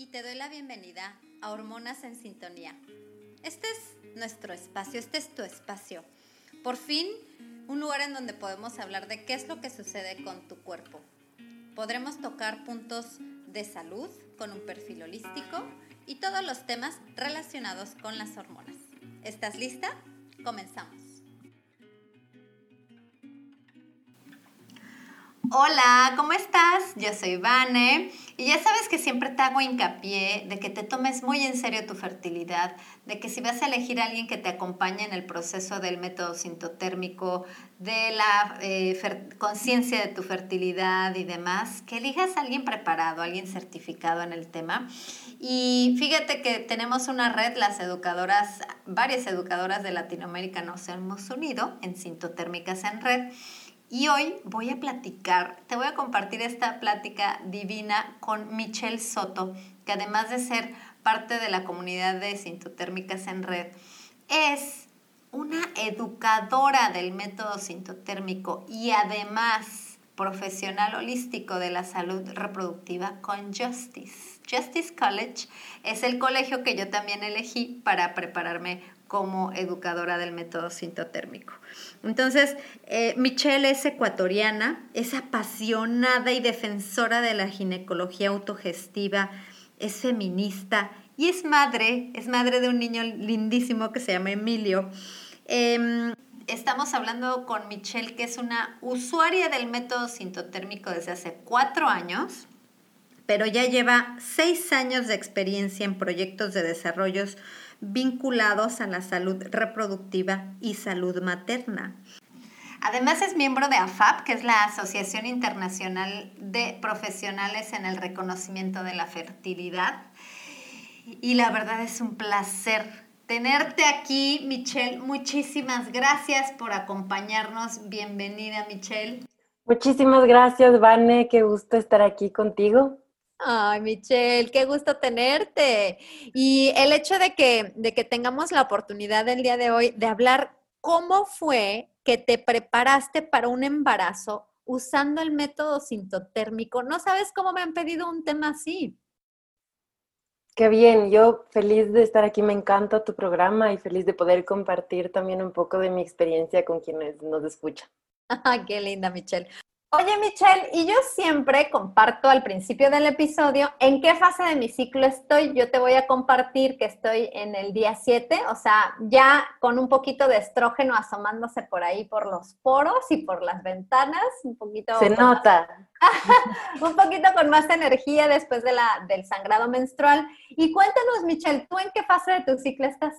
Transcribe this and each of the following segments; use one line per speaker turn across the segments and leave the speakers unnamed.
y te doy la bienvenida a Hormonas en Sintonía. Este es nuestro espacio, este es tu espacio. Por fin, un lugar en donde podemos hablar de qué es lo que sucede con tu cuerpo. Podremos tocar puntos de salud con un perfil holístico y todos los temas relacionados con las hormonas. ¿Estás lista? Comenzamos. Hola, ¿cómo estás? Yo soy Vane y ya sabes que siempre te hago hincapié de que te tomes muy en serio tu fertilidad, de que si vas a elegir a alguien que te acompañe en el proceso del método sintotérmico, de la eh, conciencia de tu fertilidad y demás, que elijas a alguien preparado, alguien certificado en el tema. Y fíjate que tenemos una red, las educadoras, varias educadoras de Latinoamérica nos hemos unido en Sintotérmicas en Red y hoy voy a platicar, te voy a compartir esta plática divina con Michelle Soto, que además de ser parte de la comunidad de sintotérmicas en red, es una educadora del método sintotérmico y además profesional holístico de la salud reproductiva con Justice. Justice College es el colegio que yo también elegí para prepararme como educadora del método sintotérmico. Entonces, eh, Michelle es ecuatoriana, es apasionada y defensora de la ginecología autogestiva, es feminista y es madre, es madre de un niño lindísimo que se llama Emilio. Em, estamos hablando con Michelle, que es una usuaria del método sintotérmico desde hace cuatro años, pero ya lleva seis años de experiencia en proyectos de desarrollos vinculados a la salud reproductiva y salud materna. Además es miembro de AFAP, que es la Asociación Internacional de Profesionales en el Reconocimiento de la Fertilidad. Y la verdad es un placer tenerte aquí, Michelle. Muchísimas gracias por acompañarnos. Bienvenida, Michelle.
Muchísimas gracias, Vane. Qué gusto estar aquí contigo.
Ay, Michelle, qué gusto tenerte. Y el hecho de que, de que tengamos la oportunidad el día de hoy de hablar cómo fue que te preparaste para un embarazo usando el método sintotérmico. No sabes cómo me han pedido un tema así.
Qué bien, yo feliz de estar aquí, me encanta tu programa y feliz de poder compartir también un poco de mi experiencia con quienes nos escuchan.
qué linda, Michelle. Oye, Michelle, y yo siempre comparto al principio del episodio en qué fase de mi ciclo estoy. Yo te voy a compartir que estoy en el día 7, o sea, ya con un poquito de estrógeno asomándose por ahí por los poros y por las ventanas, un poquito.
Se nota.
un poquito con más energía después de la, del sangrado menstrual. Y cuéntanos, Michelle, ¿tú en qué fase de tu ciclo estás?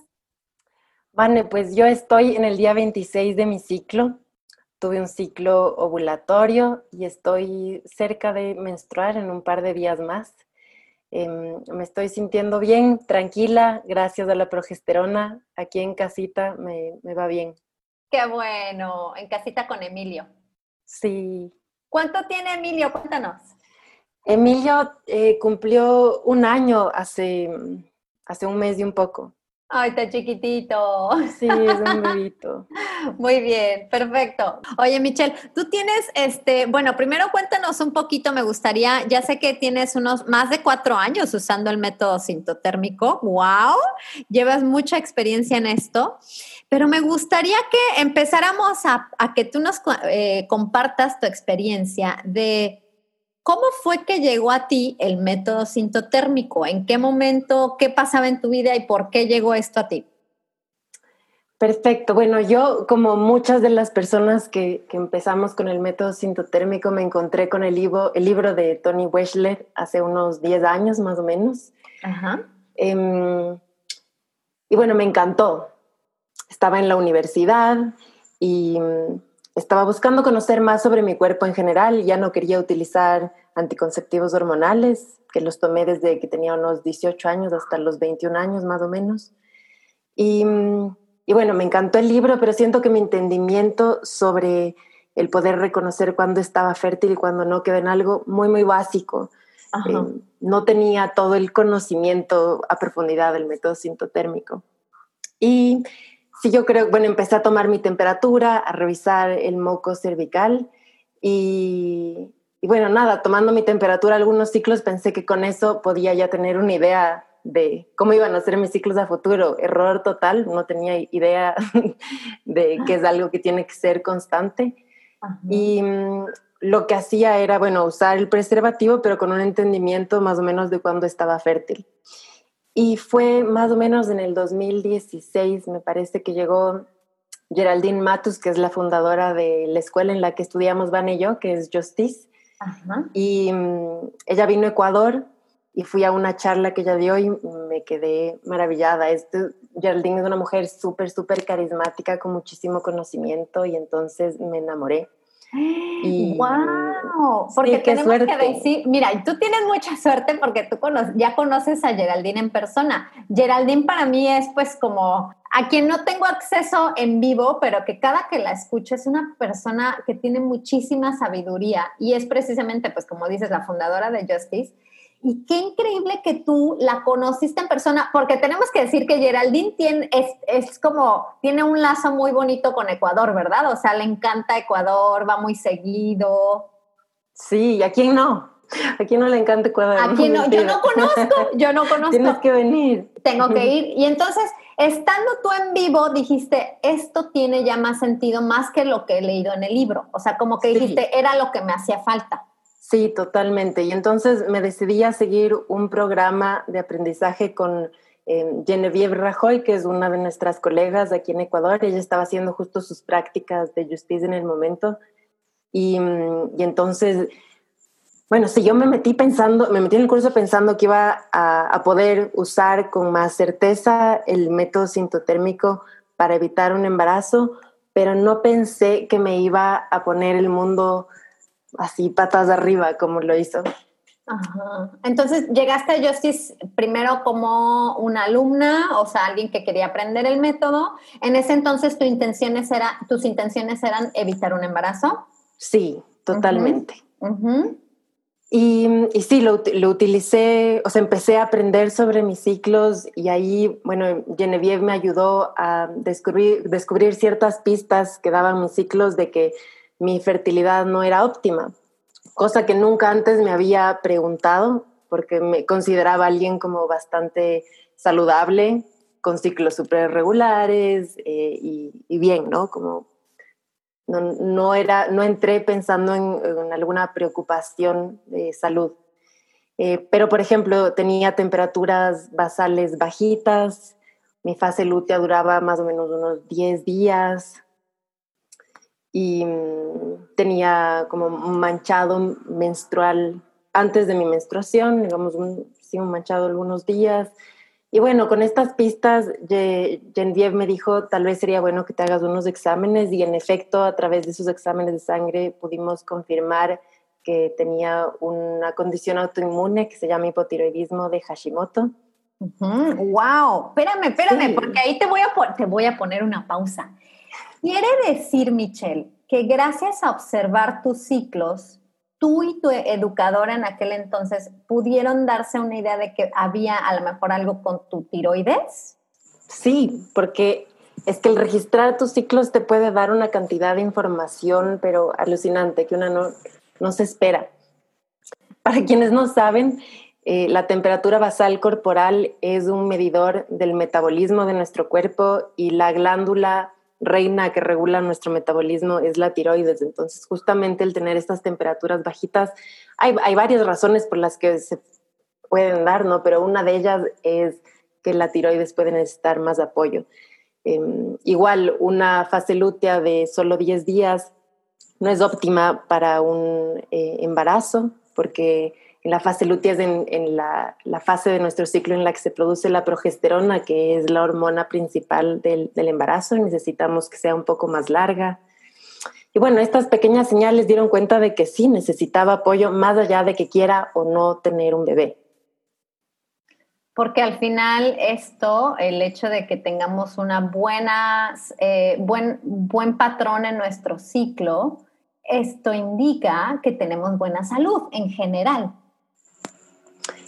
Vale, pues yo estoy en el día 26 de mi ciclo tuve un ciclo ovulatorio y estoy cerca de menstruar en un par de días más. Em, me estoy sintiendo bien, tranquila, gracias a la progesterona. Aquí en casita me, va bien.
Qué bueno, en casita con Emilio.
Sí.
¿Cuánto tiene Emilio? Cuéntanos.
Emilio eh, cumplió un año hace, hace un mes y un poco.
Ay, está chiquitito.
Sí, es un bebito.
Muy bien, perfecto. Oye, Michelle, tú tienes, este, bueno, primero cuéntanos un poquito, me gustaría, ya sé que tienes unos más de cuatro años usando el método sintotérmico. ¡Wow! Llevas mucha experiencia en esto, pero me gustaría que empezáramos a, que tú nos eh, compartas tu experiencia de ¿Cómo fue que llegó a ti el método sintotérmico? ¿En qué momento, qué pasaba en tu vida y por qué llegó esto a ti?
Perfecto. Bueno, yo, como muchas de las personas que, empezamos con el método sintotérmico, me encontré con el libro, el libro de Tony Weschler hace unos 10 años más o menos. Ajá. Em, y bueno, me encantó. Estaba en la universidad y estaba buscando conocer más sobre mi cuerpo en general, ya no quería utilizar anticonceptivos hormonales, que los tomé desde que tenía unos 18 años hasta los 21 años más o menos. Y, y bueno, me encantó el libro, pero siento que mi entendimiento sobre el poder reconocer cuándo estaba fértil y cuándo no quedó en algo muy, muy básico. Eh, no tenía todo el conocimiento a profundidad del método sintotérmico. Y sí, yo creo, bueno, empecé a tomar mi temperatura, a revisar el moco cervical y, y bueno, nada, tomando mi temperatura algunos ciclos, pensé que con eso podía ya tener una idea de cómo iban a ser mis ciclos a futuro. Error total, no tenía idea de que es algo que tiene que ser constante. Y mm, lo que hacía era, bueno, usar el preservativo, pero con un entendimiento más o menos de cuándo estaba fértil. Y fue más o menos en el 2016, me parece que llegó Geraldine Matus, que es la fundadora de la escuela en la que estudiamos Van y yo, que es Justice. Y mm, ella vino a Ecuador y fui a una charla que ella dio y me quedé maravillada. Este, Geraldine es una mujer súper, súper carismática, con muchísimo conocimiento y entonces me enamoré.
Y, ¡Wow! Porque tenemos que decir, mira, tú tienes mucha suerte porque tú ya conoces a Geraldine en persona. Geraldine para mí es pues como a quien no tengo acceso en vivo, pero que cada que la escucho es una persona que tiene muchísima sabiduría y es precisamente, pues como dices, la fundadora de Justice y qué increíble que tú la conociste en persona, porque tenemos que decir que Geraldine tiene, es, es, como, tiene un lazo muy bonito con Ecuador, ¿verdad? O sea, le encanta Ecuador, va muy seguido.
Sí, ¿y a quién no? ¿A quién no le encanta Ecuador?
A quién no, yo no conozco, yo no conozco.
Tienes que venir.
Tengo que ir. Y entonces, estando tú en vivo, dijiste, esto tiene ya más sentido, más que lo que he leído en el libro. O sea, como que dijiste, era lo que me hacía falta.
Sí, totalmente. Y entonces me decidí a seguir un programa de aprendizaje con eh, Genevieve Rajoy, que es una de nuestras colegas aquí en Ecuador. Ella estaba haciendo justo sus prácticas de justicia en el momento. Y, mm, y entonces, bueno, si yo me metí pensando, me metí en el curso pensando que iba a, a poder usar con más certeza el método sintotérmico para evitar un embarazo, pero no pensé que me iba a poner el mundo así patas de arriba como lo hizo.
Entonces, llegaste a Justice primero como una alumna, o sea, alguien que quería aprender el método. En ese entonces, ¿tu intenciones era, tus intenciones eran evitar un embarazo.
Sí, totalmente. Y, y, sí, lo, lo, utilicé, o sea, empecé a aprender sobre mis ciclos y ahí, bueno, Genevieve me ayudó a descubrir, descubrir ciertas pistas que daban mis ciclos de que mi fertilidad no era óptima, cosa que nunca antes me había preguntado porque me consideraba alguien como bastante saludable, con ciclos súper regulares eh, y, bien, ¿no? Como no, era, no entré pensando en, alguna preocupación de salud. Eh, pero, por ejemplo, tenía temperaturas basales bajitas, mi fase lútea duraba más o menos unos 10 días, y mm, tenía como un manchado menstrual antes de mi menstruación, digamos, un, sí, un manchado algunos días. Y bueno, con estas pistas, Genevieve me dijo, tal vez sería bueno que te hagas unos exámenes y en efecto, a través de esos exámenes de sangre pudimos confirmar que tenía una condición autoinmune que se llama hipotiroidismo de Hashimoto.
¡Wow! Espérame, espérame, porque ahí te voy, a, te voy a poner una pausa. Quiere decir, Michelle, que gracias a observar tus ciclos, tú y tu educadora en aquel entonces pudieron darse una idea de que había a lo mejor algo con tu tiroides?
Sí, porque es que el registrar tus ciclos te puede dar una cantidad de información, pero alucinante, que una no, se espera. Para quienes no saben, eh, la temperatura basal corporal es un medidor del metabolismo de nuestro cuerpo y la glándula reina que regula nuestro metabolismo es la tiroides. Entonces, justamente el tener estas temperaturas bajitas, hay, varias razones por las que se pueden dar, ¿no? Pero una de ellas es que la tiroides puede necesitar más apoyo. Em, igual, una fase lútea de solo 10 días no es óptima para un eh, embarazo porque la fase lútea es en, la, fase de nuestro ciclo en la que se produce la progesterona, que es la hormona principal del, embarazo, y necesitamos que sea un poco más larga. y bueno, estas pequeñas señales dieron cuenta de que sí necesitaba apoyo más allá de que quiera o no tener un bebé.
Porque al final esto, el hecho de que tengamos una buena, eh, buen, buen patrón en nuestro ciclo, esto indica que tenemos buena salud en general.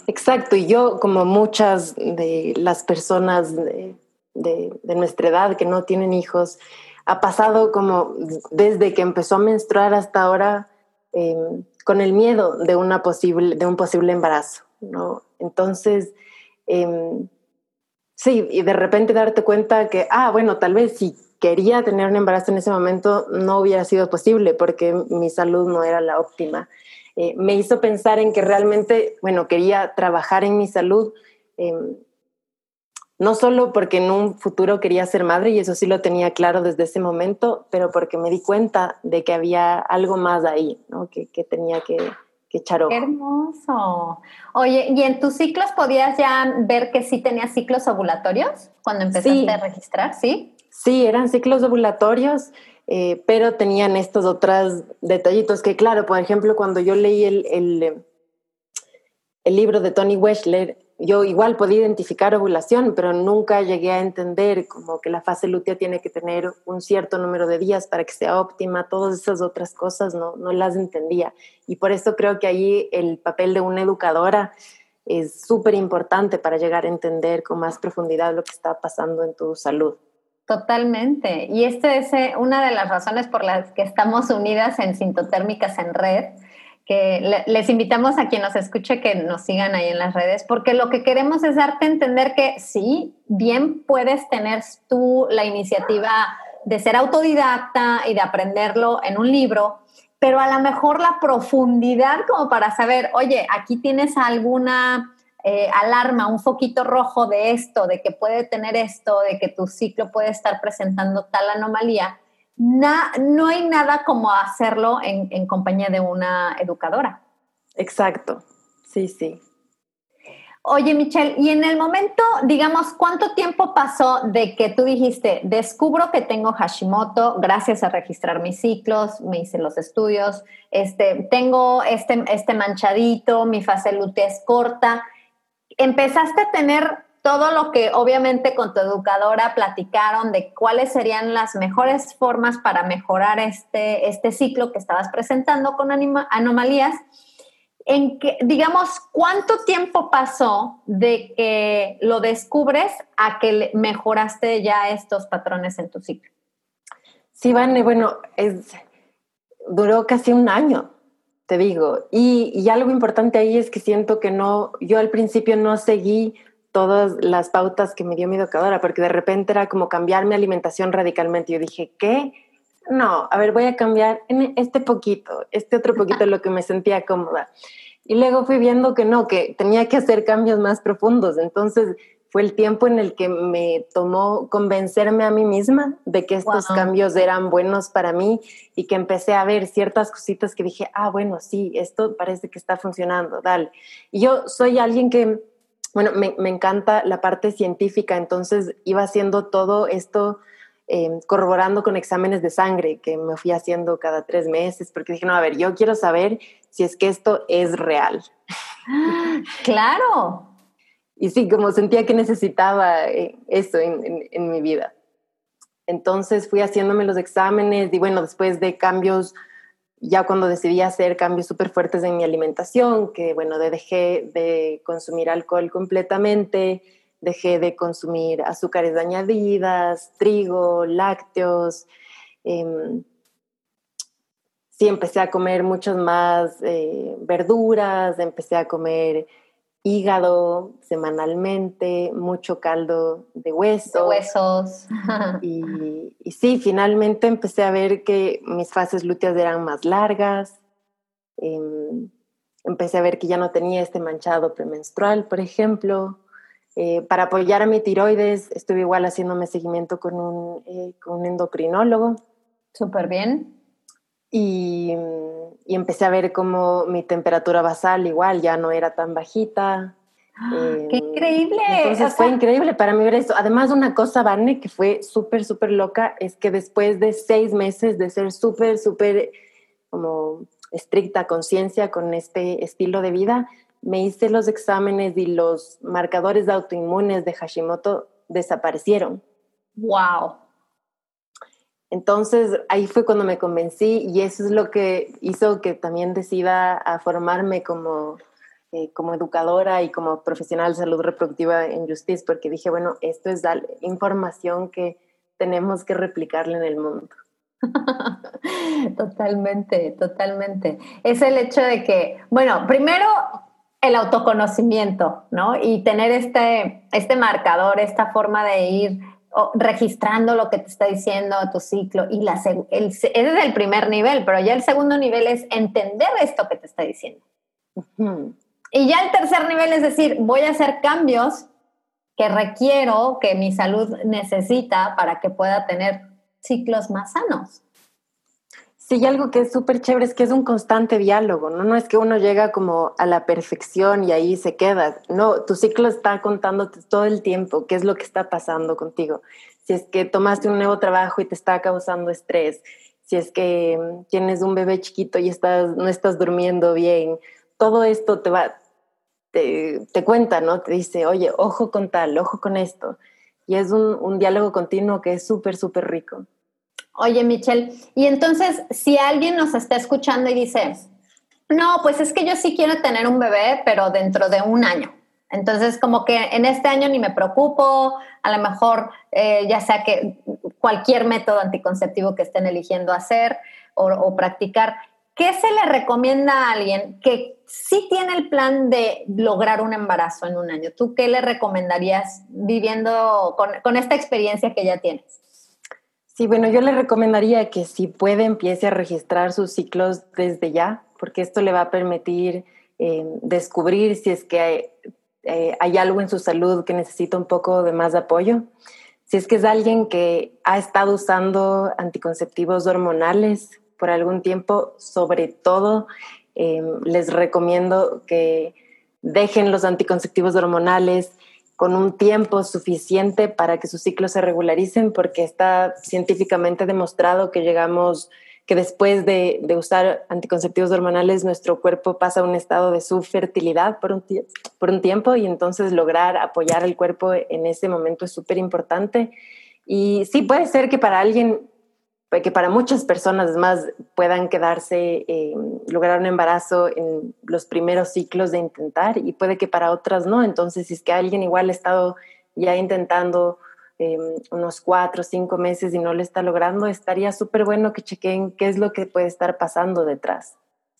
Exacto, y yo como muchas de las personas de, de nuestra edad que no tienen hijos, ha pasado como desde que empezó a menstruar hasta ahora em, con el miedo de, una posible, de un posible embarazo, ¿no? Entonces, em, sí, y de repente darte cuenta que, ah, bueno, tal vez si quería tener un embarazo en ese momento no hubiera sido posible porque mi salud no era la óptima. Eh, me hizo pensar en que realmente, bueno, quería trabajar en mi salud em, no solo porque en un futuro quería ser madre, y eso sí lo tenía claro desde ese momento, pero porque me di cuenta de que había algo más ahí, ¿no? que, tenía que, echar ojo.
hermoso. Oye, ¿y en tus ciclos podías ya ver que sí tenías ciclos ovulatorios cuando empezaste a registrar? ¿Sí?
Sí, eran ciclos ovulatorios. Eh, pero tenían estos otros detallitos que, claro, por ejemplo, cuando yo leí el, el, el libro de Tony Weschler, yo igual podía identificar ovulación, pero nunca llegué a entender como que la fase lútea tiene que tener un cierto número de días para que sea óptima, todas esas otras cosas no, no las entendía. Y por eso creo que ahí el papel de una educadora es súper importante para llegar a entender con más profundidad lo que está pasando en tu salud.
Totalmente. Y esta es eh, una de las razones por las que estamos unidas en Sintotérmicas en Red que les invitamos a quien nos escuche que nos sigan ahí en las redes, porque lo que queremos es darte a entender que sí, bien puedes tener tú la iniciativa de ser autodidacta y de aprenderlo en un libro, pero a lo mejor la profundidad como para saber, oye, aquí tienes alguna eh, alarma, un foquito rojo de esto, de que puede tener esto, de que tu ciclo puede estar presentando tal anomalía no hay nada como hacerlo en, compañía de una educadora.
Exacto, sí, sí.
Oye, Michelle, y en el momento, digamos, ¿cuánto tiempo pasó de que tú dijiste, descubro que tengo Hashimoto gracias a registrar mis ciclos, me hice los estudios, este, tengo este, este manchadito, mi fase lútea es corta? ¿Empezaste a tener todo lo que obviamente con tu educadora platicaron de cuáles serían las mejores formas para mejorar este, este ciclo que estabas presentando con anomalías. En que, digamos, ¿cuánto tiempo pasó de que lo descubres a que mejoraste ya estos patrones en tu ciclo?
Sí, Vane, bueno, duró casi un año, te digo. Y, y algo importante ahí es que siento que no, yo al principio no seguí todas las pautas que me dio mi educadora, porque de repente era como cambiar mi alimentación radicalmente. Yo dije, ¿qué? No, a ver, voy a cambiar en este poquito, este otro poquito lo que me sentía cómoda. Y luego fui viendo que no, que tenía que hacer cambios más profundos. Entonces fue el tiempo en el que me tomó convencerme a mí misma de que estos cambios eran buenos para mí y que empecé a ver ciertas cositas que dije, ah, bueno, sí, esto parece que está funcionando, dale. Y yo soy alguien que bueno, me, encanta la parte científica, entonces iba haciendo todo esto eh, corroborando con exámenes de sangre que me fui haciendo cada tres meses, porque dije, no, a ver, yo quiero saber si es que esto es real.
Claro.
Y sí, como sentía que necesitaba eh, eso en mi vida. Entonces fui haciéndome los exámenes y bueno, después de cambios ya cuando decidí hacer cambios súper fuertes en mi alimentación, que bueno, dejé de consumir alcohol completamente, dejé de consumir azúcares añadidas, trigo, lácteos. Em, sí, empecé a comer muchas más eh, verduras, empecé a comer hígado semanalmente, mucho caldo de hueso.
huesos.
y, y, sí, finalmente empecé a ver que mis fases lúteas eran más largas. Em, empecé a ver que ya no tenía este manchado premenstrual, por ejemplo. Eh, para apoyar a mi tiroides, estuve igual haciéndome seguimiento con un, eh, con un endocrinólogo.
Súper bien.
Y, y, empecé a ver cómo mi temperatura basal igual ya no era tan bajita.
¡Qué increíble!
Entonces fue increíble para mí ver eso. Además, una cosa, Vane, que fue súper, súper loca, es que después de seis meses de ser súper, súper como estricta conciencia con este estilo de vida, me hice los exámenes y los marcadores de autoinmunes de Hashimoto desaparecieron.
¡Wow!
Entonces ahí fue cuando me convencí y eso es lo que hizo que también decida a formarme como eh, como educadora y como profesional de salud reproductiva en Justice, porque dije, bueno, esto es información que tenemos que replicarle en el mundo.
totalmente, totalmente. Es el hecho de que, bueno, primero el autoconocimiento, ¿no? Y tener este, este marcador, esta forma de ir registrando lo que te está diciendo tu ciclo. Y la, el, ese es el primer nivel, pero ya el segundo nivel es entender esto que te está diciendo. Y ya el tercer nivel es decir, voy a hacer cambios que requiero, que mi salud necesita para que pueda tener ciclos más sanos.
Sí, y algo que es súper chévere es que es un constante diálogo, ¿no? No es que uno llega como a la perfección y ahí se queda. No, tu ciclo está contándote todo el tiempo qué es lo que está pasando contigo. Si es que tomaste un nuevo trabajo y te está causando estrés, si es que mm, tienes un bebé chiquito y estás, no estás durmiendo bien, todo esto te va, te, cuenta, ¿no? Te dice, oye, ojo con tal, ojo con esto. Y es un, diálogo continuo que es súper, súper rico.
Oye, Michelle, y entonces, si alguien nos está escuchando y dice, no, pues es que yo sí quiero tener un bebé, pero dentro de un año. Entonces, como que en este año ni me preocupo, a lo mejor eh, ya sea que cualquier método anticonceptivo que estén eligiendo hacer o, o practicar, ¿qué se le recomienda a alguien que sí tiene el plan de lograr un embarazo en un año? ¿Tú qué le recomendarías viviendo con, esta experiencia que ya tienes?
Sí, bueno, yo le recomendaría que si puede empiece a registrar sus ciclos desde ya, porque esto le va a permitir eh, descubrir si es que hay, eh, hay algo en su salud que necesita un poco de más apoyo. Si es que es alguien que ha estado usando anticonceptivos hormonales por algún tiempo, sobre todo eh, les recomiendo que dejen los anticonceptivos hormonales con un tiempo suficiente para que sus ciclos se regularicen, porque está científicamente demostrado que llegamos, que después de, usar anticonceptivos hormonales, nuestro cuerpo pasa a un estado de subfertilidad por un, por un tiempo y entonces lograr apoyar al cuerpo en ese momento es súper importante. Y sí, puede ser que para alguien que para muchas personas más puedan quedarse, eh, lograr un embarazo en los primeros ciclos de intentar y puede que para otras no. Entonces, si es que alguien igual ha estado ya intentando eh, unos cuatro o cinco meses y no lo está logrando, estaría súper bueno que chequen qué es lo que puede estar pasando detrás.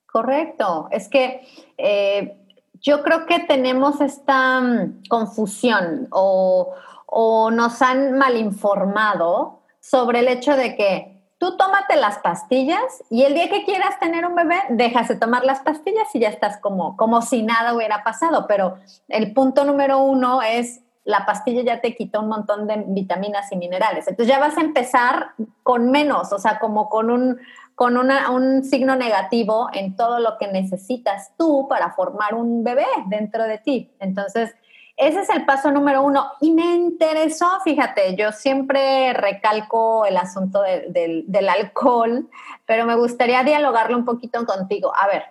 Correcto. Es que eh, yo creo que tenemos esta mm, confusión o, o nos han mal informado sobre el hecho de que tú tómate las pastillas y el día que quieras tener un bebé, dejas de tomar las pastillas y ya estás como, como si nada hubiera pasado. Pero el punto número uno es la pastilla ya te quita un montón de vitaminas y minerales. Entonces ya vas a empezar con menos, o sea, como con un, con un signo negativo en todo lo que necesitas tú para formar un bebé dentro de ti. Entonces, ese es el paso número uno. Y me interesó, fíjate, yo siempre recalco el asunto del alcohol, pero me gustaría dialogarlo un poquito contigo. A ver,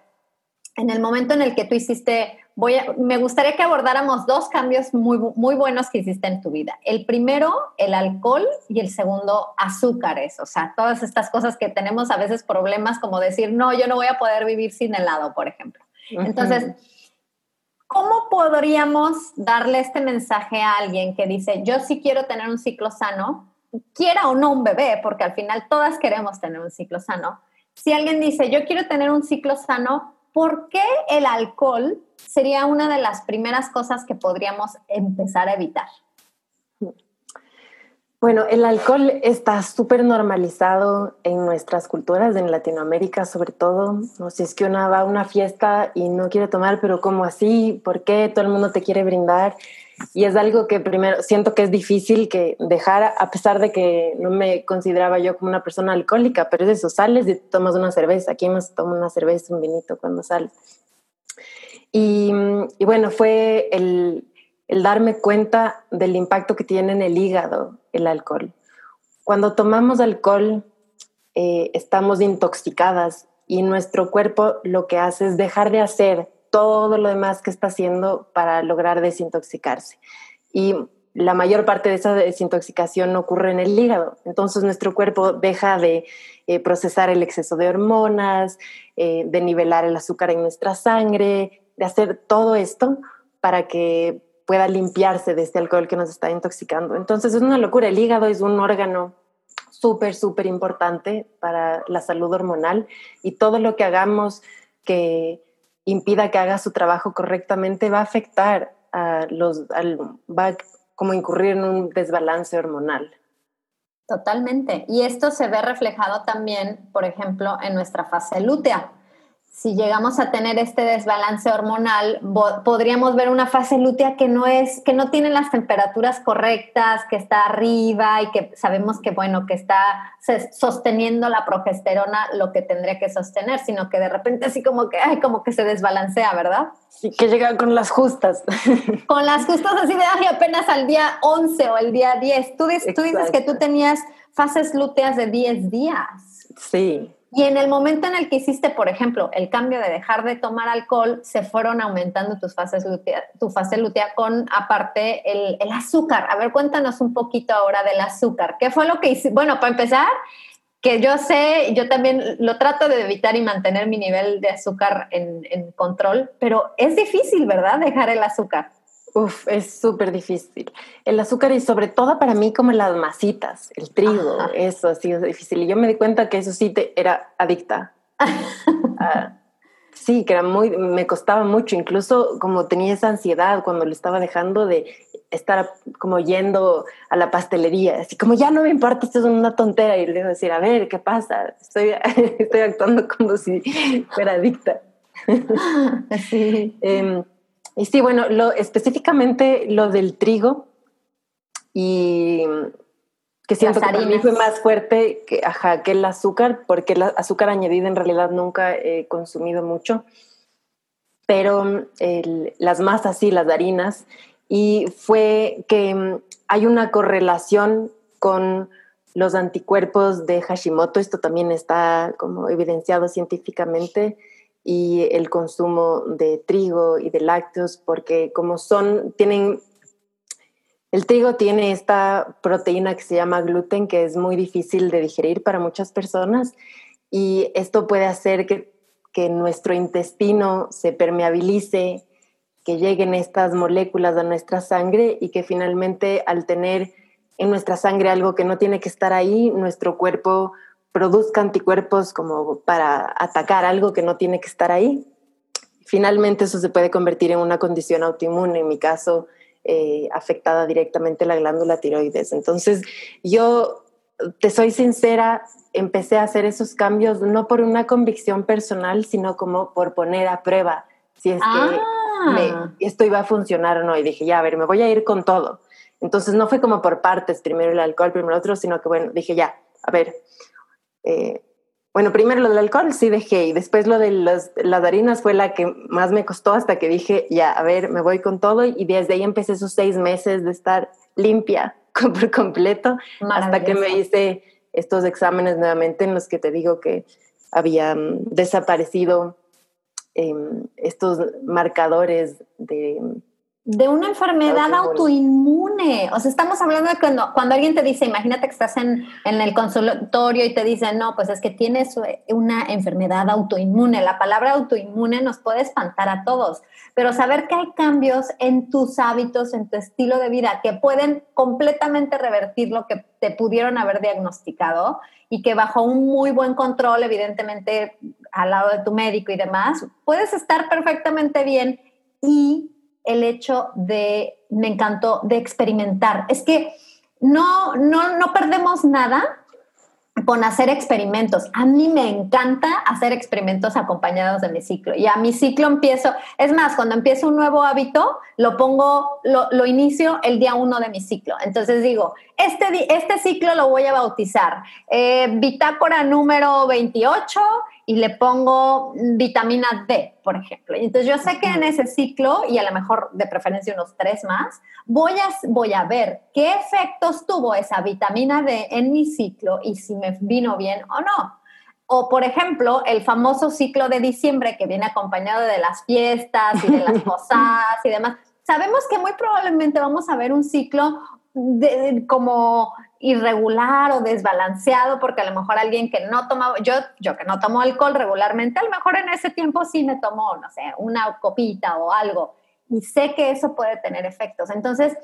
en el momento en el que tú hiciste, voy me gustaría que abordáramos dos cambios muy, muy buenos que hiciste en tu vida. El primero, el alcohol y el segundo, azúcares. O sea, todas estas cosas que tenemos a veces problemas como decir, no, yo no voy a poder vivir sin helado, por ejemplo. Entonces, ¿cómo podríamos darle este mensaje a alguien que dice, yo sí quiero tener un ciclo sano, quiera o no un bebé, porque al final todas queremos tener un ciclo sano? Si alguien dice, yo quiero tener un ciclo sano, ¿por qué el alcohol sería una de las primeras cosas que podríamos empezar a evitar?
Bueno, el alcohol está súper normalizado en nuestras culturas, en Latinoamérica sobre todo. No sé, si es que una va a una fiesta y no quiere tomar, pero ¿cómo así? ¿Por qué todo el mundo te quiere brindar? Y es algo que primero siento que es difícil que dejar, a pesar de que no me consideraba yo como una persona alcohólica, pero es eso, sales y tomas una cerveza. Aquí más toma una cerveza, un vinito cuando sales. Y, bueno, fue el darme cuenta del impacto que tiene en el hígado el alcohol. Cuando tomamos alcohol, eh, estamos intoxicadas y nuestro cuerpo lo que hace es dejar de hacer todo lo demás que está haciendo para lograr desintoxicarse. Y la mayor parte de esa desintoxicación ocurre en el hígado. Entonces nuestro cuerpo deja de eh, procesar el exceso de hormonas, eh, de nivelar el azúcar en nuestra sangre, de hacer todo esto para que pueda limpiarse de este alcohol que nos está intoxicando. Entonces es una locura. El hígado es un órgano súper, súper importante para la salud hormonal y todo lo que hagamos que impida que haga su trabajo correctamente va a afectar a los, va a como incurrir en un desbalance hormonal.
Totalmente. Y esto se ve reflejado también, por ejemplo, en nuestra fase lútea si llegamos a tener este desbalance hormonal, podríamos ver una fase lútea que no es, que no tiene las temperaturas correctas, que está arriba y que sabemos que bueno, que está sosteniendo la progesterona lo que tendría que sostener, sino que de repente así como que, ay, como que se desbalancea, ¿verdad?
Sí, que llega con las justas.
Con las justas así de, ay, apenas al día 11 o el día 10. Tú, tú dices que tú tenías fases lúteas de 10 días.
Sí.
Y en el momento en el que hiciste, por ejemplo, el cambio de dejar de tomar alcohol, se fueron aumentando tus fases tu fase con, aparte, el, el, azúcar. A ver, cuéntanos un poquito ahora del azúcar. ¿Qué fue lo que hiciste? Bueno, para empezar, que yo sé, yo también lo trato de evitar y mantener mi nivel de azúcar en, en control, pero es difícil, ¿verdad? Dejar el azúcar.
Uf, es súper difícil. El azúcar y sobre todo para mí como las masitas, el trigo, eso ha sido difícil. Y yo me di cuenta que eso sí te, era adicta. Ah, sí, que era muy, me costaba mucho, incluso como tenía esa ansiedad cuando lo estaba dejando de estar como yendo a la pastelería, así como ya no me importa, esto es una tontera. Y le digo decir, a ver, ¿qué pasa? Estoy, estoy actuando como si fuera adicta.
Sí.
eh, y sí, bueno, lo, específicamente lo del trigo y que siento que para mí fue más fuerte que, ajá, que el azúcar, porque el azúcar añadido en realidad nunca he consumido mucho, pero el, las masas sí, las harinas, y fue que hay una correlación con los anticuerpos de Hashimoto, esto también está como evidenciado científicamente, y el consumo de trigo y de lácteos, porque como son, tienen, el trigo tiene esta proteína que se llama gluten, que es muy difícil de digerir para muchas personas, y esto puede hacer que, que nuestro intestino se permeabilice, que lleguen estas moléculas a nuestra sangre y que finalmente al tener en nuestra sangre algo que no tiene que estar ahí, nuestro cuerpo produzca anticuerpos como para atacar algo que no tiene que estar ahí. Finalmente eso se puede convertir en una condición autoinmune, en mi caso, eh, afectada directamente la glándula tiroides. Entonces, yo, te soy sincera, empecé a hacer esos cambios no por una convicción personal, sino como por poner a prueba si es que
Ah.
esto iba a funcionar o no. Y dije, ya, a ver, me voy a ir con todo. Entonces no fue como por partes, primero el alcohol, primero el otro, sino que bueno, dije, ya, a ver, eh, bueno, primero lo del alcohol sí dejé y después lo de las harinas fue la que más me costó hasta que dije, ya, a ver, me voy con todo y desde ahí empecé esos seis meses de estar limpia por completo hasta que me hice estos exámenes nuevamente en los que te digo que habían desaparecido eh, estos marcadores de
de una enfermedad autoinmune. O sea, estamos hablando de cuando, cuando alguien te dice, imagínate que estás en, en, el consultorio y te dicen, no, pues es que tienes una enfermedad autoinmune. La palabra autoinmune nos puede espantar a todos, pero saber que hay cambios en tus hábitos, en tu estilo de vida, que pueden completamente revertir lo que te pudieron haber diagnosticado y que bajo un muy buen control, evidentemente al lado de tu médico y demás, puedes estar perfectamente bien y el hecho de, me encantó, de experimentar. Es que no, no, no perdemos nada con hacer experimentos. A mí me encanta hacer experimentos acompañados de mi ciclo. Y a mi ciclo empiezo, es más, cuando empiezo un nuevo hábito, lo pongo, lo, lo inicio el día uno de mi ciclo. Entonces digo, este, este ciclo lo voy a bautizar. Eh, bitácora número 28 y le pongo vitamina D, por ejemplo. Entonces yo sé que en ese ciclo, y a lo mejor de preferencia unos tres más, voy a, voy a ver qué efectos tuvo esa vitamina D en mi ciclo y si me vino bien o no. O, por ejemplo, el famoso ciclo de diciembre que viene acompañado de las fiestas y de las posadas y demás. Sabemos que muy probablemente vamos a ver un ciclo como irregular o desbalanceado, porque a lo mejor alguien que no toma, yo, yo que no tomo alcohol regularmente, a lo mejor en ese tiempo sí me tomo, no sé, una copita o algo, y sé que eso puede tener efectos. Entonces,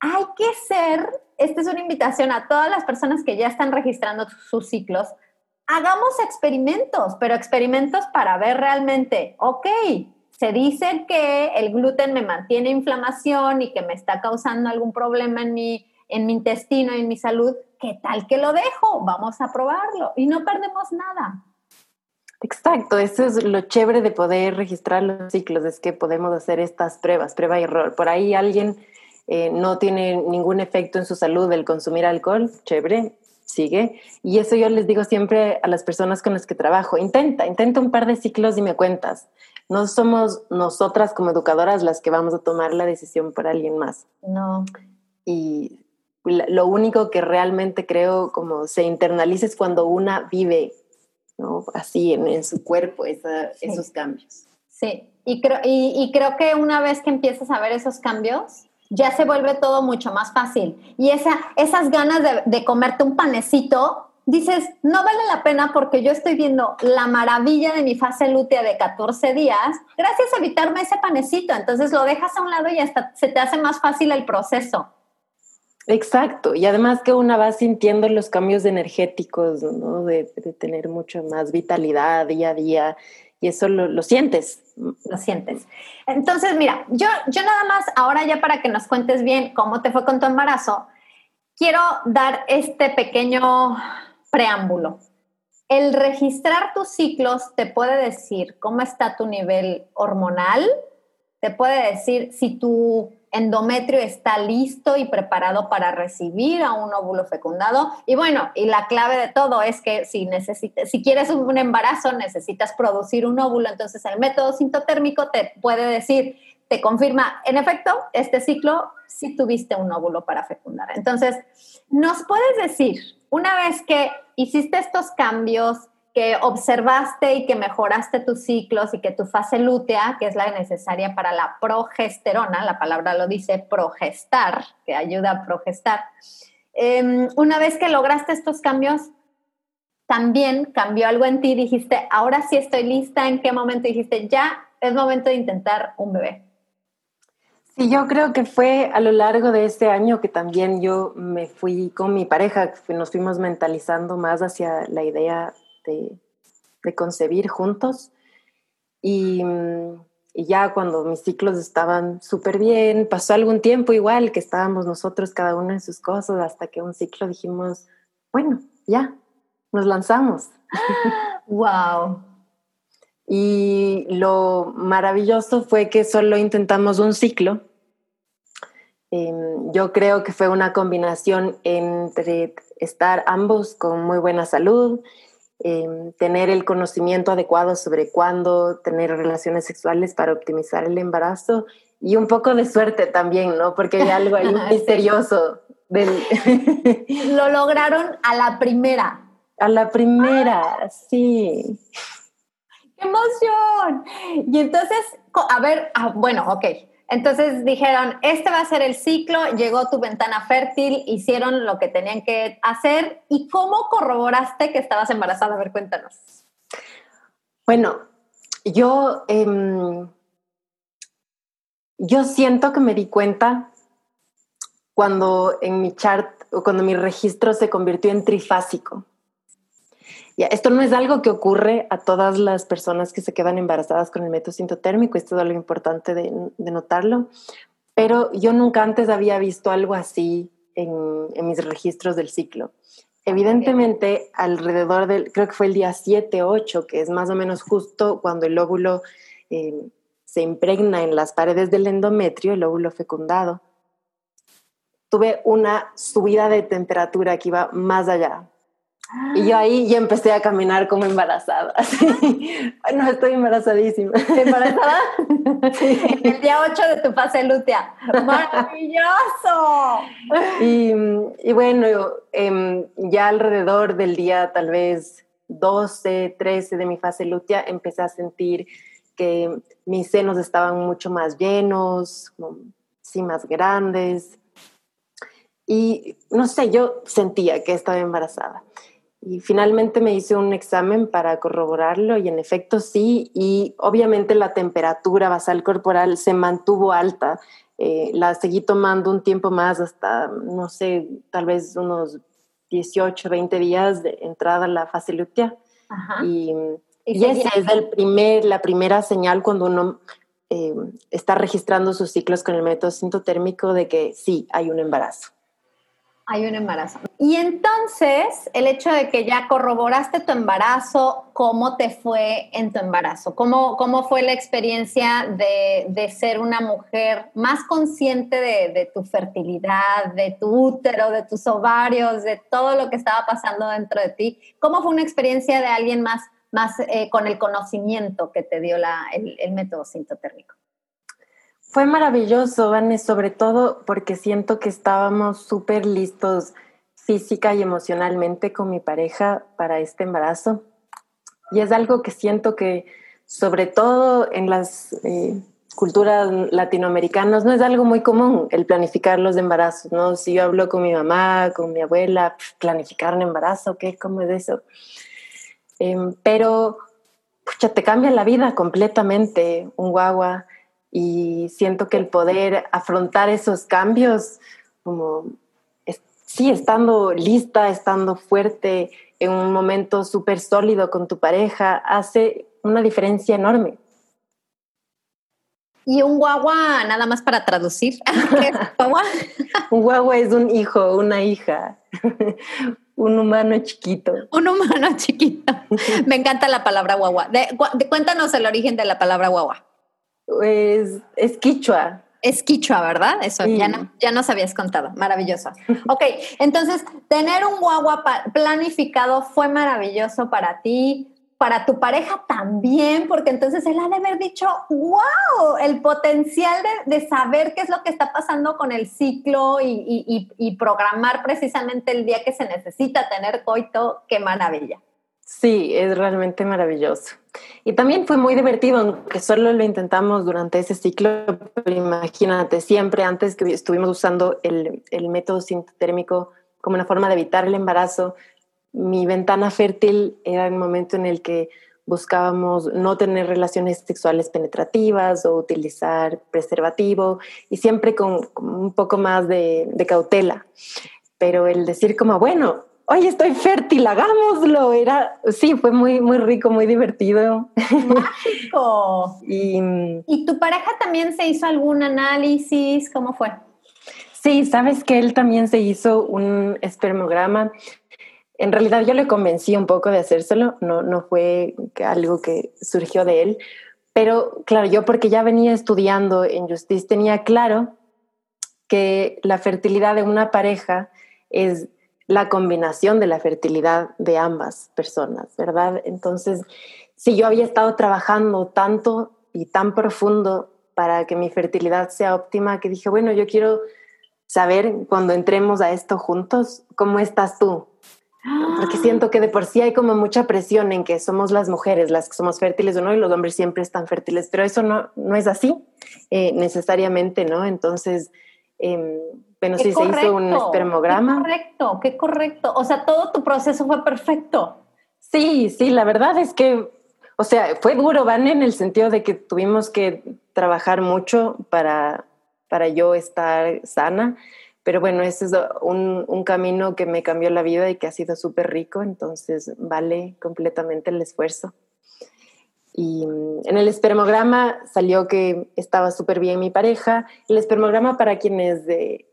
hay que ser, esta es una invitación a todas las personas que ya están registrando sus ciclos, hagamos experimentos, pero experimentos para ver realmente, ok, se dice que el gluten me mantiene inflamación y que me está causando algún problema en mi, en mi intestino y en mi salud, ¿qué tal que lo dejo? Vamos a probarlo y no perdemos nada.
Exacto, eso es lo chévere de poder registrar los ciclos, es que podemos hacer estas pruebas, prueba y error. Por ahí alguien eh, no tiene ningún efecto en su salud el consumir alcohol, chévere, sigue. Y eso yo les digo siempre a las personas con las que trabajo, intenta, intenta un par de ciclos y me cuentas. No somos nosotras como educadoras las que vamos a tomar la decisión por alguien más.
No.
Y lo único que realmente creo como se internaliza es cuando una vive ¿no? así en, su cuerpo esos cambios.
Sí, y creo, y creo que una vez que empiezas a ver esos cambios, ya se vuelve todo mucho más fácil. Y esa, esas ganas de, comerte un panecito, dices, no vale la pena porque yo estoy viendo la maravilla de mi fase lútea de 14 días gracias a evitarme ese panecito. Entonces lo dejas a un lado y hasta se te hace más fácil el proceso.
Exacto, y además que una va sintiendo los cambios energéticos, ¿no? de, tener mucho más vitalidad día a día, y eso lo, sientes.
Lo sientes. Entonces, mira, yo, yo nada más, ahora ya para que nos cuentes bien cómo te fue con tu embarazo, quiero dar este pequeño preámbulo. El registrar tus ciclos te puede decir cómo está tu nivel hormonal, te puede decir si tu endometrio está listo y preparado para recibir a un óvulo fecundado. Y bueno, y la clave de todo es que si, necesitas, si quieres un embarazo, necesitas producir un óvulo. Entonces, el método sintotérmico te puede decir, te confirma, en efecto, este ciclo sí tuviste un óvulo para fecundar. Entonces, ¿nos puedes decir, una vez que hiciste estos cambios, que observaste y que mejoraste tus ciclos y que tu fase lútea, que es la necesaria para la progesterona, la palabra lo dice progestar, que ayuda a progestar. Em, una vez que lograste estos cambios, también cambió algo en ti, dijiste, ahora sí estoy lista, ¿en qué momento dijiste, ya es momento de intentar un bebé?
Sí, yo creo que fue a lo largo de este año que también yo me fui con mi pareja, nos fuimos mentalizando más hacia la idea de, concebir juntos. Y, ya cuando mis ciclos estaban súper bien, pasó algún tiempo igual que estábamos nosotros cada uno en sus cosas, hasta que un ciclo dijimos, bueno, ya, nos lanzamos.
¡Wow!
Y lo maravilloso fue que solo intentamos un ciclo. Em, yo creo que fue una combinación entre estar ambos con muy buena salud, Em, tener el conocimiento adecuado sobre cuándo tener relaciones sexuales para optimizar el embarazo y un poco de suerte también, ¿no? Porque hay algo ahí misterioso. Del...
Lo lograron a la primera.
A la primera, sí.
¡Qué emoción! Y entonces, a ver, ah, bueno, ok. Entonces dijeron, este va a ser el ciclo, llegó tu ventana fértil, hicieron lo que tenían que hacer. ¿Y cómo corroboraste que estabas embarazada? A ver, cuéntanos.
Bueno, yo, em, yo siento que me di cuenta cuando en mi chart cuando mi registro se convirtió en trifásico esto no es algo que ocurre a todas las personas que se quedan embarazadas con el método sintotérmico, esto es algo importante de, notarlo, pero yo nunca antes había visto algo así en, mis registros del ciclo. Evidentemente, alrededor del, creo que fue el día 7, 8, que es más o menos justo cuando el óvulo eh, se impregna en las paredes del endometrio, el óvulo fecundado, tuve una subida de temperatura que iba más allá Y yo ahí ya empecé a caminar como embarazada. No, estoy embarazadísima.
¿Embarazada? Sí. El día 8 de tu fase lútea. ¡Maravilloso!
Y, y bueno, eh, ya alrededor del día tal vez 12, 13 de mi fase lútea, empecé a sentir que mis senos estaban mucho más llenos, sí, más grandes. Y no sé, yo sentía que estaba embarazada. Y finalmente me hice un examen para corroborarlo y en efecto sí, y obviamente la temperatura basal corporal se mantuvo alta. Eh, la seguí tomando un tiempo más hasta, no sé, tal vez unos 18, 20 días de entrada a la fase lútea. Y, y, esa es el primer, la primera señal cuando uno eh, está registrando sus ciclos con el método sintotérmico de que sí, hay un embarazo
hay un embarazo. Y entonces, el hecho de que ya corroboraste tu embarazo, ¿cómo te fue en tu embarazo? ¿Cómo, cómo fue la experiencia de, de ser una mujer más consciente de, de, tu fertilidad, de tu útero, de tus ovarios, de todo lo que estaba pasando dentro de ti? ¿Cómo fue una experiencia de alguien más, más eh, con el conocimiento que te dio la, el, el método sintotérmico?
Fue maravilloso, Vane, sobre todo porque siento que estábamos súper listos física y emocionalmente con mi pareja para este embarazo. Y es algo que siento que, sobre todo en las eh, culturas latinoamericanas, no es algo muy común el planificar los embarazos, ¿no? Si yo hablo con mi mamá, con mi abuela, planificar un embarazo, ¿qué? ¿Cómo es eso? Em, pero, pucha, te cambia la vida completamente un guagua y siento que el poder afrontar esos cambios, como sí, estando lista, estando fuerte en un momento súper sólido con tu pareja, hace una diferencia enorme.
Y un guagua, nada más para traducir. ¿Qué es guagua?
un guagua es un hijo, una hija, un humano chiquito.
Un humano chiquito. Me encanta la palabra guagua. cuéntanos el origen de la palabra guagua.
Es, es quichua.
Es quichua, ¿verdad? Eso ya, no, ya nos habías contado. Maravilloso. Ok, entonces, tener un guagua planificado fue maravilloso para ti, para tu pareja también, porque entonces él ha de haber dicho, wow, el potencial de, de saber qué es lo que está pasando con el ciclo y, y, y programar precisamente el día que se necesita tener coito, qué maravilla.
Sí, es realmente maravilloso. Y también fue muy divertido, aunque solo lo intentamos durante ese ciclo, pero imagínate, siempre antes que estuvimos usando el, el método sintotérmico como una forma de evitar el embarazo, mi ventana fértil era el momento en el que buscábamos no tener relaciones sexuales penetrativas o utilizar preservativo y siempre con, un poco más de cautela. Pero el decir como, bueno, oye, estoy fértil, hagámoslo. Era, sí, fue muy, muy rico, muy divertido.
Mágico. y, ¿Y tu pareja también se hizo algún análisis? ¿Cómo fue?
Sí, sabes que él también se hizo un espermograma. En realidad yo le convencí un poco de hacérselo, no, no fue algo que surgió de él, pero claro, yo porque ya venía estudiando en Justice tenía claro que la fertilidad de una pareja es la combinación de la fertilidad de ambas personas, ¿verdad? Entonces, si yo había estado trabajando tanto y tan profundo para que mi fertilidad sea óptima, que dije, bueno, yo quiero saber cuando entremos a esto juntos, ¿cómo estás tú? Porque siento que de por sí hay como mucha presión en que somos las mujeres las que somos fértiles o no, y los hombres siempre están fértiles, pero eso no, no es así eh, necesariamente, ¿no? Entonces, eh, bueno, sí se hizo un espermograma.
Qué correcto, qué correcto. O sea, todo tu proceso fue perfecto.
Sí, sí, la verdad es que, o sea, fue duro, Van, en el sentido de que tuvimos que trabajar mucho para, para yo estar sana. Pero bueno, ese es un, un camino que me cambió la vida y que ha sido súper rico, entonces vale completamente el esfuerzo. Y mm, en el espermograma salió que estaba súper bien mi pareja. El espermograma, para quienes eh,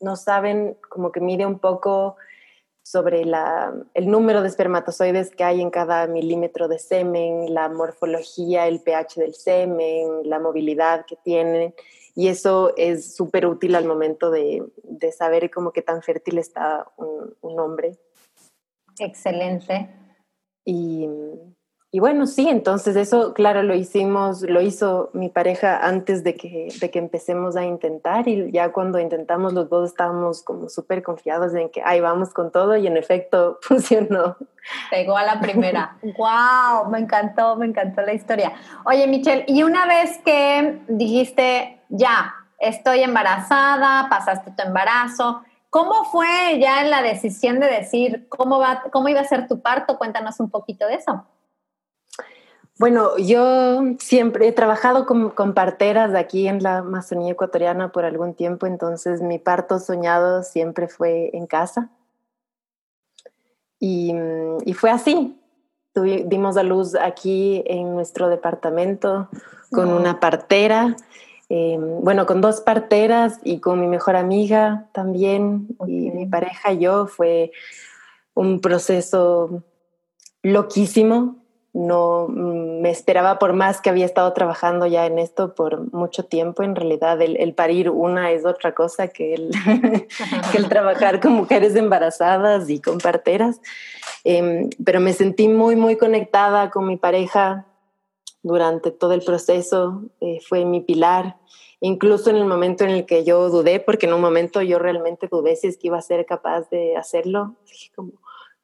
no saben, como que mide un poco sobre la, el número de espermatozoides que hay en cada milímetro de semen, la morfología, el pH del semen, la movilidad que tienen. Y eso es súper útil al momento de, de, saber cómo que tan fértil está un, un hombre.
Excelente.
Y, y bueno, sí, entonces eso, claro, lo hicimos, lo hizo mi pareja antes de que, de que empecemos a intentar y ya cuando intentamos los dos estábamos como súper confiados en que ahí vamos con todo y en efecto funcionó.
Pegó a la primera. ¡Wow! Me encantó, me encantó la historia. Oye, Michelle, y una vez que dijiste, ya, estoy embarazada, pasaste tu embarazo, ¿cómo fue ya la decisión de decir cómo, va, cómo iba a ser tu parto? Cuéntanos un poquito de eso.
Bueno, yo siempre he trabajado con, con, parteras de aquí en la Amazonía ecuatoriana por algún tiempo, entonces mi parto soñado siempre fue en casa. Y, y fue así. Tuvi, dimos a luz aquí en nuestro departamento con una partera, eh, bueno, con dos parteras y con mi mejor amiga también, okay. y mi pareja y yo. Fue un proceso loquísimo, no mm, me esperaba por más que había estado trabajando ya en esto por mucho tiempo. En realidad, el, parir una es otra cosa que el, trabajar con mujeres embarazadas y con parteras. Eh, pero me sentí muy, muy conectada con mi pareja durante todo el proceso. Eh, fue mi pilar. Incluso en el momento en el que yo dudé, porque en un momento yo realmente dudé si es que iba a ser capaz de hacerlo. Dije como,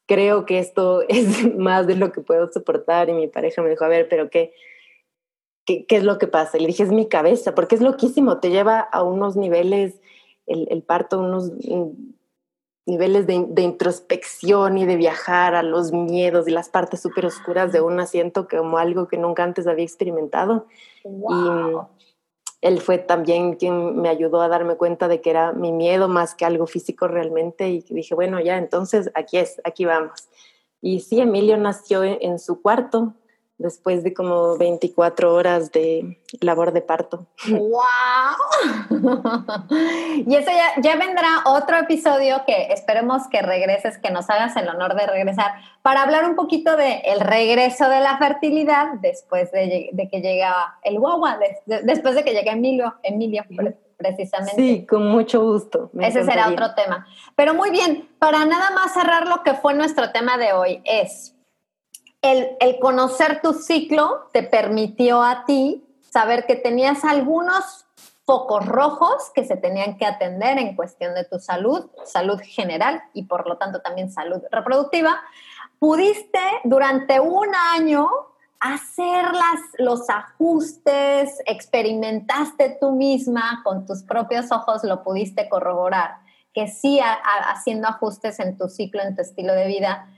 creo que esto es más de lo que puedo soportar. Y mi pareja me dijo, a ver, pero ¿qué, qué, es lo que pasa? Y le dije, es mi cabeza, porque es loquísimo, te lleva a unos niveles, el, parto, unos niveles de, de, introspección y de viajar a los miedos y las partes súper oscuras de un asiento como algo que nunca antes había experimentado. Y él fue también quien me ayudó a darme cuenta de que era mi miedo más que algo físico realmente y dije, bueno, ya, entonces aquí es, aquí vamos. Y sí, Emilio nació en su cuarto, después de como 24 horas de labor de parto.
¡Wow! y eso ya, ya, vendrá otro episodio que esperemos que regreses, que nos hagas el honor de regresar, para hablar un poquito de el regreso de la fertilidad después de, de que llega el guagua, de, de, después de que llega Emilio, Emilio precisamente.
Sí, con mucho gusto.
Ese será otro tema. Pero muy bien, para nada más cerrar lo que fue nuestro tema de hoy es el, conocer tu ciclo te permitió a ti saber que tenías algunos focos rojos que se tenían que atender en cuestión de tu salud, salud general y por lo tanto también salud reproductiva. Pudiste durante un año hacer las, los ajustes, experimentaste tú misma con tus propios ojos, lo pudiste corroborar, que sí haciendo ajustes en tu ciclo, en tu estilo de vida,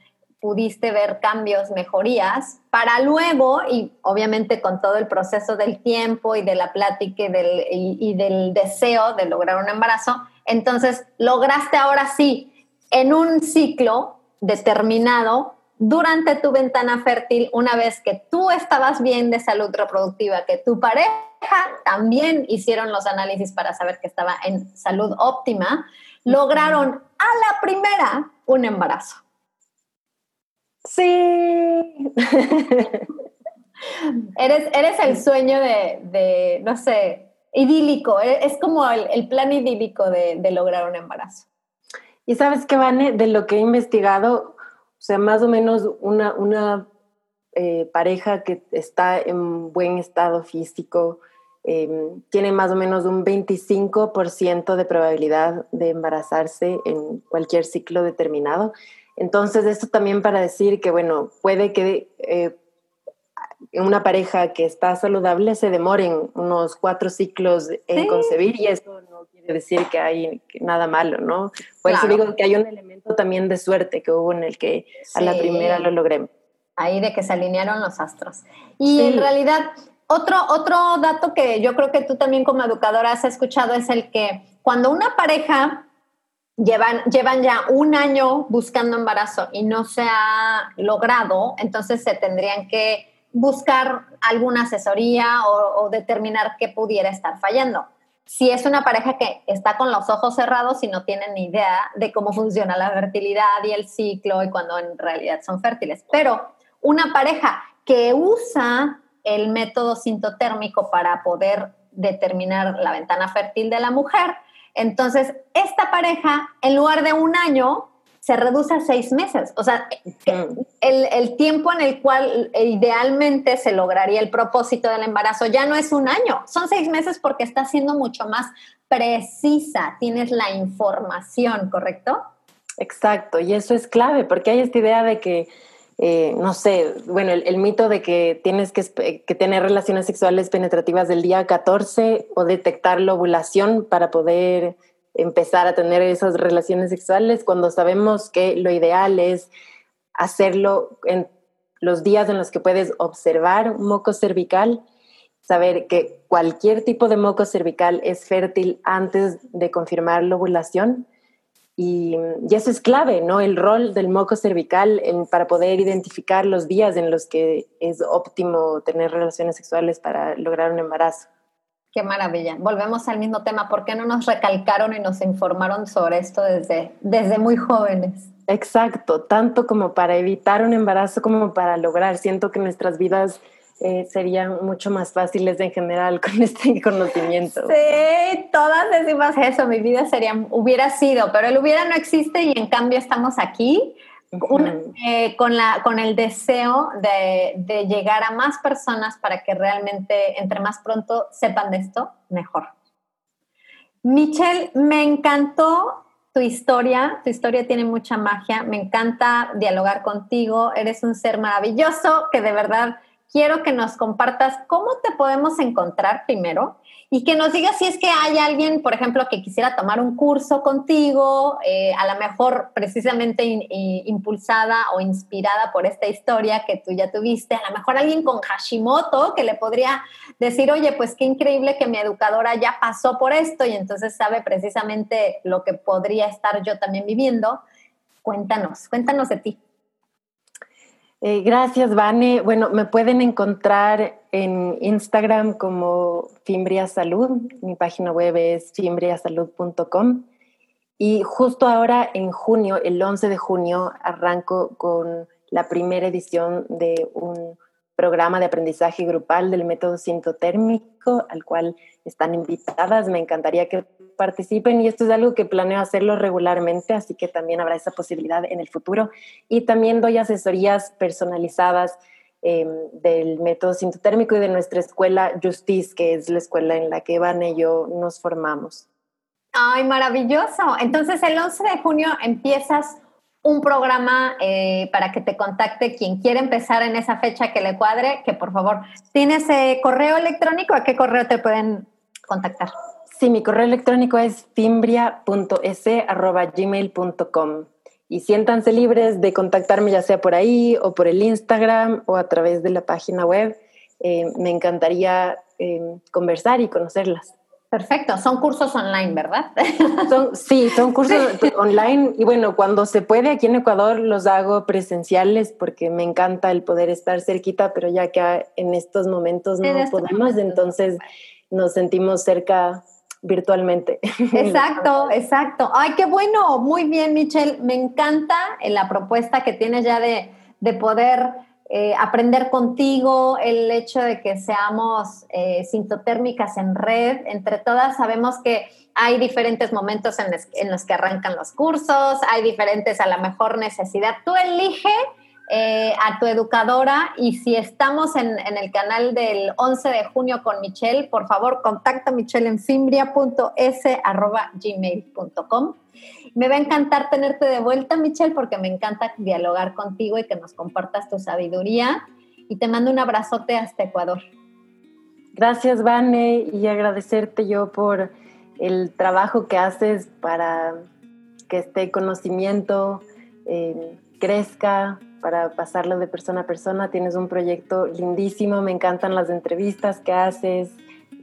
pudiste ver cambios, mejorías, para luego, y obviamente con todo el proceso del tiempo y de la plática y del, y, y del deseo de lograr un embarazo, entonces lograste ahora sí, en un ciclo determinado, durante tu ventana fértil, una vez que tú estabas bien de salud reproductiva, que tu pareja también hicieron los análisis para saber que estaba en salud óptima, lograron a la primera un embarazo.
Sí.
eres, eres el sueño de, de, no sé, idílico. E, es como el, el plan idílico de, de, lograr un embarazo.
Y sabes qué, Vane, de lo que he investigado, o sea, más o menos una, una eh, pareja que está en buen estado físico eh, tiene más o menos un 25% de probabilidad de embarazarse en cualquier ciclo determinado. Entonces, esto también para decir que, bueno, puede que eh, una pareja que está saludable se demoren unos cuatro ciclos en sí. concebir y eso no quiere decir que hay nada malo, ¿no? Por claro. eso digo que hay un elemento también de suerte que hubo en el que sí. a la primera lo logré.
Ahí de que se alinearon los astros. Y sí. en realidad, otro, otro dato que yo creo que tú también como educadora has escuchado es el que cuando una pareja llevan, llevan ya un año buscando embarazo y no se ha logrado, entonces se tendrían que buscar alguna asesoría o, determinar qué pudiera estar fallando. Si es una pareja que está con los ojos cerrados y no tienen ni idea de cómo funciona la fertilidad y el ciclo y cuando en realidad son fértiles, pero una pareja que usa el método sintotérmico para poder determinar la ventana fértil de la mujer, entonces, esta pareja, en lugar de un año, se reduce a seis meses. O sea, el, el, tiempo en el cual idealmente se lograría el propósito del embarazo ya no es un año, son seis meses porque está siendo mucho más precisa, tienes la información, ¿correcto?
Exacto, y eso es clave, porque hay esta idea de que, eh, no sé, bueno, el, mito de que tienes que, tener relaciones sexuales penetrativas del día 14 o detectar la ovulación para poder empezar a tener esas relaciones sexuales, cuando sabemos que lo ideal es hacerlo en los días en los que puedes observar moco cervical saber que cualquier tipo de moco cervical es fértil antes de confirmar la ovulación. Y, eso es clave, ¿no? El rol del moco cervical para poder identificar los días en los que es óptimo tener relaciones sexuales para lograr un embarazo.
Qué maravilla. Volvemos al mismo tema. ¿Por qué no nos recalcaron y nos informaron sobre esto desde, desde muy jóvenes?
Exacto, tanto como para evitar un embarazo como para lograr. Siento que nuestras vidas eh, serían mucho más fáciles en general con este conocimiento.
Sí, todas decimos eso, mi vida sería, hubiera sido, pero el hubiera no existe y en cambio estamos aquí. Eh, con, la, con el deseo de, de, llegar a más personas para que realmente entre más pronto sepan de esto, mejor. Michelle, me encantó tu historia, tu historia tiene mucha magia, me encanta dialogar contigo, eres un ser maravilloso que de verdad quiero que nos compartas cómo te podemos encontrar primero y que nos digas si es que hay alguien, por ejemplo, que quisiera tomar un curso contigo, eh, a lo mejor precisamente impulsada o inspirada por esta historia que tú ya tuviste, a lo mejor alguien con Hashimoto que le podría decir, oye, pues qué increíble que mi educadora ya pasó por esto y entonces sabe precisamente lo que podría estar yo también viviendo. Cuéntanos, cuéntanos de ti.
Eh, gracias, Vane. Bueno, me pueden encontrar en Instagram como Fimbria Salud. Mi página web es fimbriasalud.com. Y justo ahora, en junio, el 11 de junio, arranco con la primera edición de un programa de aprendizaje grupal del método sintotérmico, al cual están invitadas. Me encantaría que participen y esto es algo que planeo hacerlo regularmente, así que también habrá esa posibilidad en el futuro. Y también doy asesorías personalizadas em, del método sintotérmico y de nuestra escuela Justice, que es la escuela en la que Van y yo nos formamos.
Ay, maravilloso. Entonces el 11 de junio empiezas un programa eh, para que te contacte quien quiera empezar en esa fecha que le cuadre, que por favor, ¿tienes eh, correo electrónico? ¿A qué correo te pueden contactar?
Sí, mi correo electrónico es fimbria.s.gmail.com y siéntanse libres de contactarme ya sea por ahí o por el Instagram o a través de la página web. Eh, me encantaría eh, conversar y conocerlas.
Perfecto, son cursos online, ¿verdad?
sí, son cursos online y bueno, cuando se puede aquí en Ecuador los hago presenciales porque me encanta el poder estar cerquita, pero ya que en estos momentos no podemos, entonces nos sentimos cerca virtualmente.
Exacto, exacto. Ay, qué bueno. Muy bien, Michelle. Me encanta eh, la propuesta que tienes ya de, poder eh, aprender contigo, el hecho de que seamos eh, sintotérmicas en red. Entre todas sabemos que hay diferentes momentos en en los que arrancan los cursos, hay diferentes a la mejor necesidad. Tú elige eh, a tu educadora y si estamos en, el canal del 11 de junio con Michelle, por favor contacta a Michelle en fimbria.s.gmail.com. Me va a encantar tenerte de vuelta, Michelle, porque me encanta dialogar contigo y que nos compartas tu sabiduría. Y te mando un abrazote hasta Ecuador.
Gracias, Vane, y agradecerte yo por el trabajo que haces para que este conocimiento eh, crezca, para pasarlo de persona a persona. Tienes un proyecto lindísimo, me encantan las entrevistas que haces,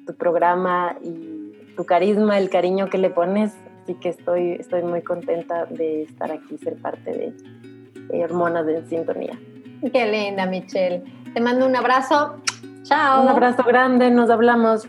tu programa y tu carisma, el cariño que le pones. Así que estoy, estoy muy contenta de estar aquí, ser parte de Hormonas de Sintonía.
Qué linda, Michelle. Te mando un abrazo. Chao.
Un abrazo grande, nos hablamos.